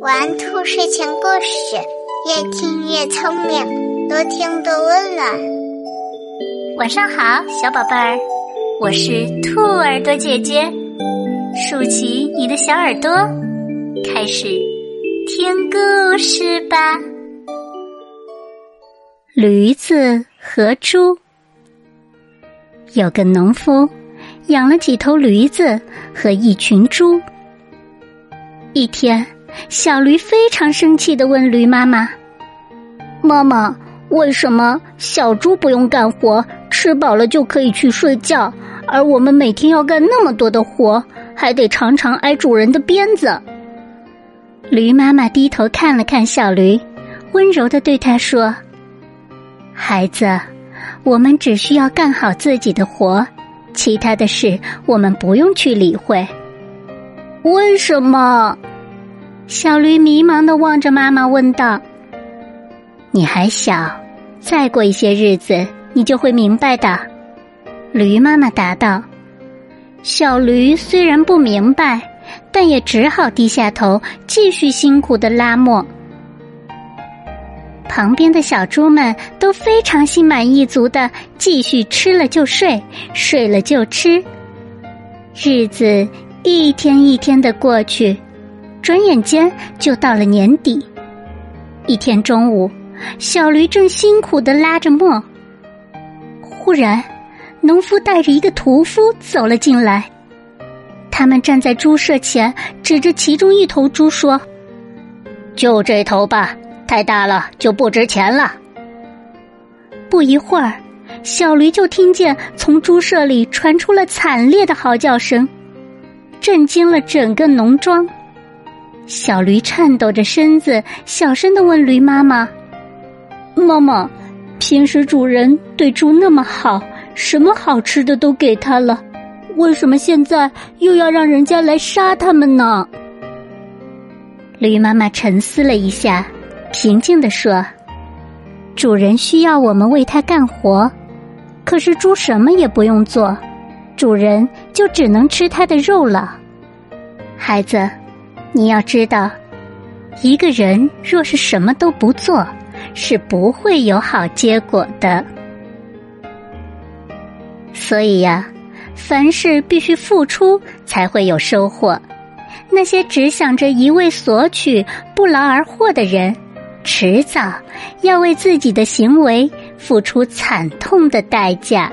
玩兔睡前故事，越听越聪明，多听多温暖。晚上好，小宝贝儿，我是兔耳朵姐姐，竖起你的小耳朵，开始听故事吧。驴子和猪，有个农夫养了几头驴子和一群猪。一天，小驴非常生气的问驴妈妈：“妈妈，为什么小猪不用干活，吃饱了就可以去睡觉，而我们每天要干那么多的活，还得常常挨主人的鞭子？”驴妈妈低头看了看小驴，温柔的对他说：“孩子，我们只需要干好自己的活，其他的事我们不用去理会。”为什么？小驴迷茫的望着妈妈问道：“你还小，再过一些日子，你就会明白的。”驴妈妈答道。小驴虽然不明白，但也只好低下头，继续辛苦的拉磨。旁边的小猪们都非常心满意足的继续吃了就睡，睡了就吃，日子。一天一天的过去，转眼间就到了年底。一天中午，小驴正辛苦的拉着磨，忽然，农夫带着一个屠夫走了进来。他们站在猪舍前，指着其中一头猪说：“就这头吧，太大了就不值钱了。”不一会儿，小驴就听见从猪舍里传出了惨烈的嚎叫声。震惊了整个农庄，小驴颤抖着身子，小声的问驴妈妈：“妈妈，平时主人对猪那么好，什么好吃的都给他了，为什么现在又要让人家来杀他们呢？”驴妈妈沉思了一下，平静的说：“主人需要我们为他干活，可是猪什么也不用做。”主人就只能吃他的肉了。孩子，你要知道，一个人若是什么都不做，是不会有好结果的。所以呀，凡事必须付出，才会有收获。那些只想着一味索取、不劳而获的人，迟早要为自己的行为付出惨痛的代价。